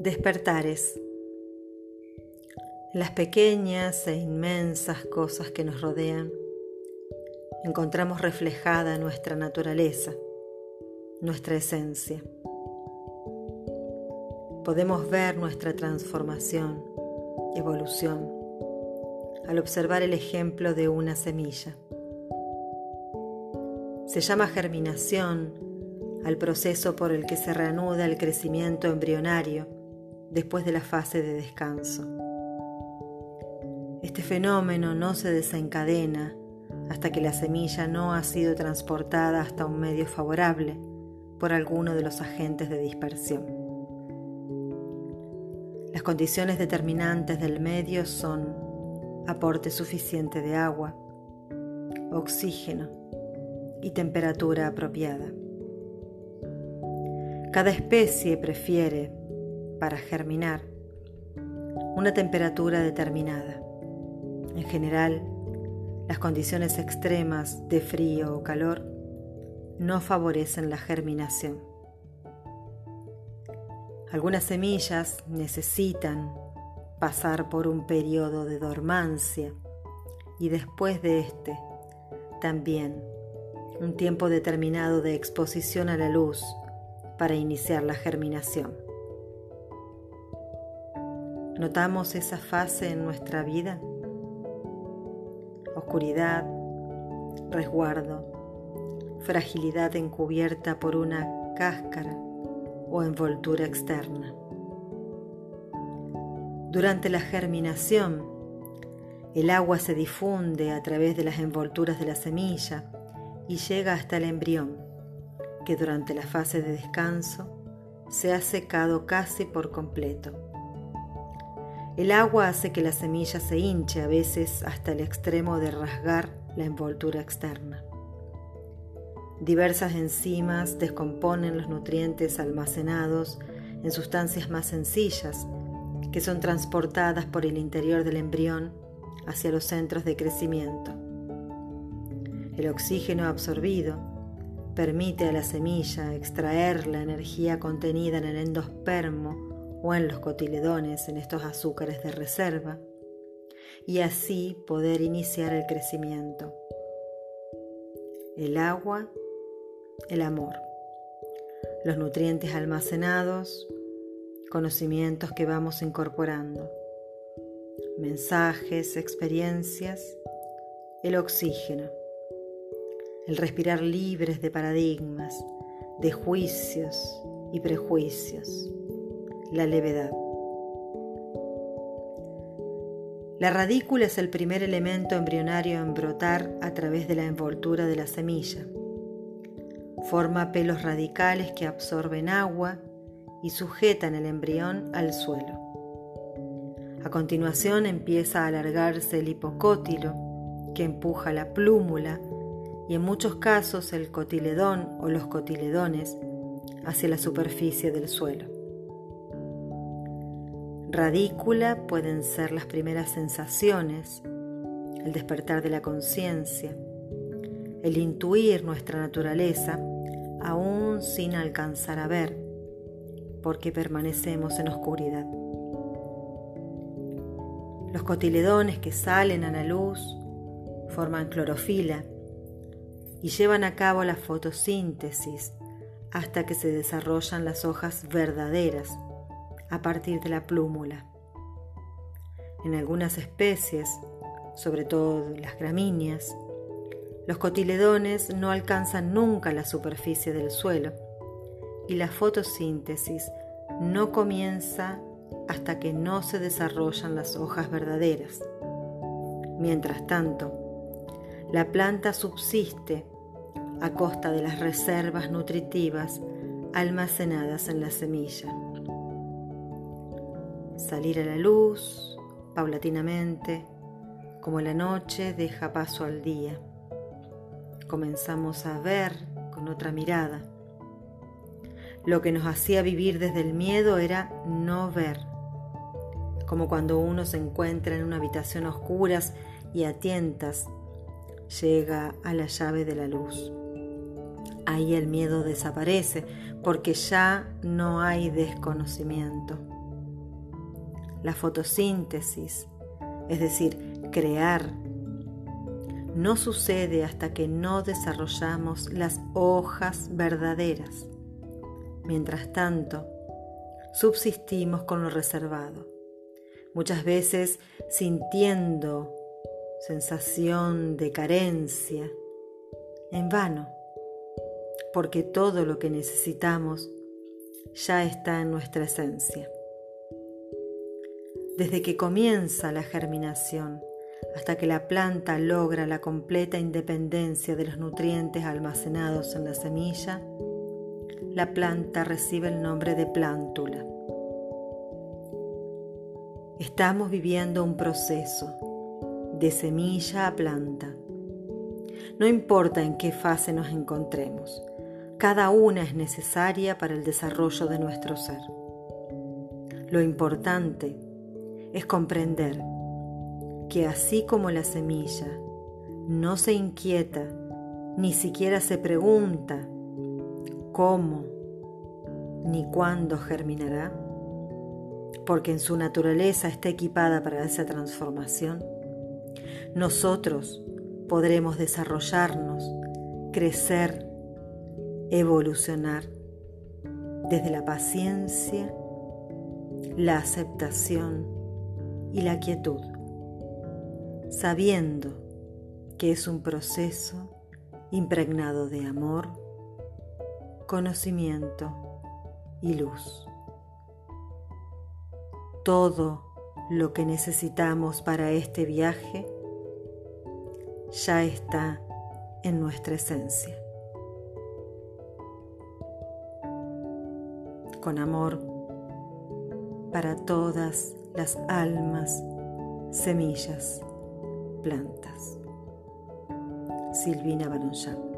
Despertares. las pequeñas e inmensas cosas que nos rodean, encontramos reflejada nuestra naturaleza, nuestra esencia. Podemos ver nuestra transformación, evolución, al observar el ejemplo de una semilla. Se llama germinación al proceso por el que se reanuda el crecimiento embrionario después de la fase de descanso. Este fenómeno no se desencadena hasta que la semilla no ha sido transportada hasta un medio favorable por alguno de los agentes de dispersión. Las condiciones determinantes del medio son aporte suficiente de agua, oxígeno y temperatura apropiada. Cada especie prefiere para germinar una temperatura determinada. En general, las condiciones extremas de frío o calor no favorecen la germinación. Algunas semillas necesitan pasar por un periodo de dormancia y después de este también un tiempo determinado de exposición a la luz para iniciar la germinación. ¿Notamos esa fase en nuestra vida? Oscuridad, resguardo, fragilidad encubierta por una cáscara o envoltura externa. Durante la germinación, el agua se difunde a través de las envolturas de la semilla y llega hasta el embrión, que durante la fase de descanso se ha secado casi por completo. El agua hace que la semilla se hinche a veces hasta el extremo de rasgar la envoltura externa. Diversas enzimas descomponen los nutrientes almacenados en sustancias más sencillas que son transportadas por el interior del embrión hacia los centros de crecimiento. El oxígeno absorbido permite a la semilla extraer la energía contenida en el endospermo o en los cotiledones, en estos azúcares de reserva, y así poder iniciar el crecimiento. El agua, el amor, los nutrientes almacenados, conocimientos que vamos incorporando, mensajes, experiencias, el oxígeno, el respirar libres de paradigmas, de juicios y prejuicios la levedad. La radícula es el primer elemento embrionario en brotar a través de la envoltura de la semilla. Forma pelos radicales que absorben agua y sujetan el embrión al suelo. A continuación empieza a alargarse el hipocótilo que empuja la plúmula y en muchos casos el cotiledón o los cotiledones hacia la superficie del suelo. Radícula pueden ser las primeras sensaciones, el despertar de la conciencia, el intuir nuestra naturaleza aún sin alcanzar a ver, porque permanecemos en oscuridad. Los cotiledones que salen a la luz forman clorofila y llevan a cabo la fotosíntesis hasta que se desarrollan las hojas verdaderas a partir de la plúmula. En algunas especies, sobre todo las gramíneas, los cotiledones no alcanzan nunca la superficie del suelo y la fotosíntesis no comienza hasta que no se desarrollan las hojas verdaderas. Mientras tanto, la planta subsiste a costa de las reservas nutritivas almacenadas en la semilla salir a la luz paulatinamente, como la noche deja paso al día. Comenzamos a ver con otra mirada. Lo que nos hacía vivir desde el miedo era no ver, como cuando uno se encuentra en una habitación a oscuras y a tientas llega a la llave de la luz. Ahí el miedo desaparece porque ya no hay desconocimiento la fotosíntesis, es decir, crear, no sucede hasta que no desarrollamos las hojas verdaderas. Mientras tanto, subsistimos con lo reservado, muchas veces sintiendo sensación de carencia, en vano, porque todo lo que necesitamos ya está en nuestra esencia. Desde que comienza la germinación hasta que la planta logra la completa independencia de los nutrientes almacenados en la semilla, la planta recibe el nombre de plántula. Estamos viviendo un proceso de semilla a planta. No importa en qué fase nos encontremos, cada una es necesaria para el desarrollo de nuestro ser. Lo importante es comprender que así como la semilla no se inquieta, ni siquiera se pregunta cómo ni cuándo germinará, porque en su naturaleza está equipada para esa transformación, nosotros podremos desarrollarnos, crecer, evolucionar desde la paciencia, la aceptación y la quietud, sabiendo que es un proceso impregnado de amor, conocimiento y luz. Todo lo que necesitamos para este viaje ya está en nuestra esencia. con amor para todas las almas, semillas, plantas. Silvina Baronchak